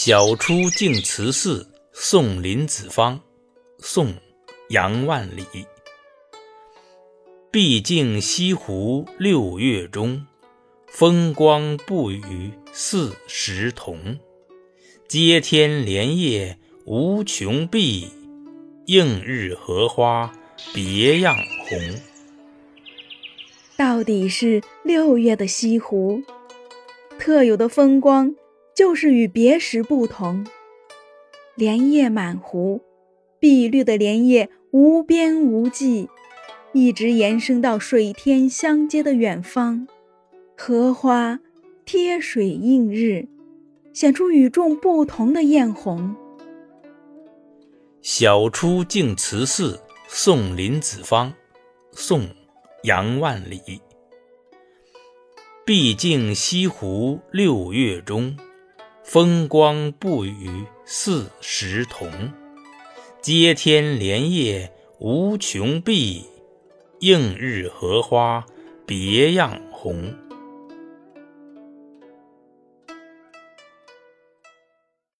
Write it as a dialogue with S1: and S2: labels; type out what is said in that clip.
S1: 晓出净慈寺送林子方，宋·杨万里。毕竟西湖六月中，风光不与四时同。接天莲叶无穷碧，映日荷花别样红。
S2: 到底是六月的西湖，特有的风光。就是与别时不同，莲叶满湖，碧绿的莲叶无边无际，一直延伸到水天相接的远方。荷花贴水映日，显出与众不同的艳红。
S1: 晓出净慈寺送林子方，宋·杨万里。毕竟西湖六月中。风光不与四时同，接天莲叶无穷碧，映日荷花别样红。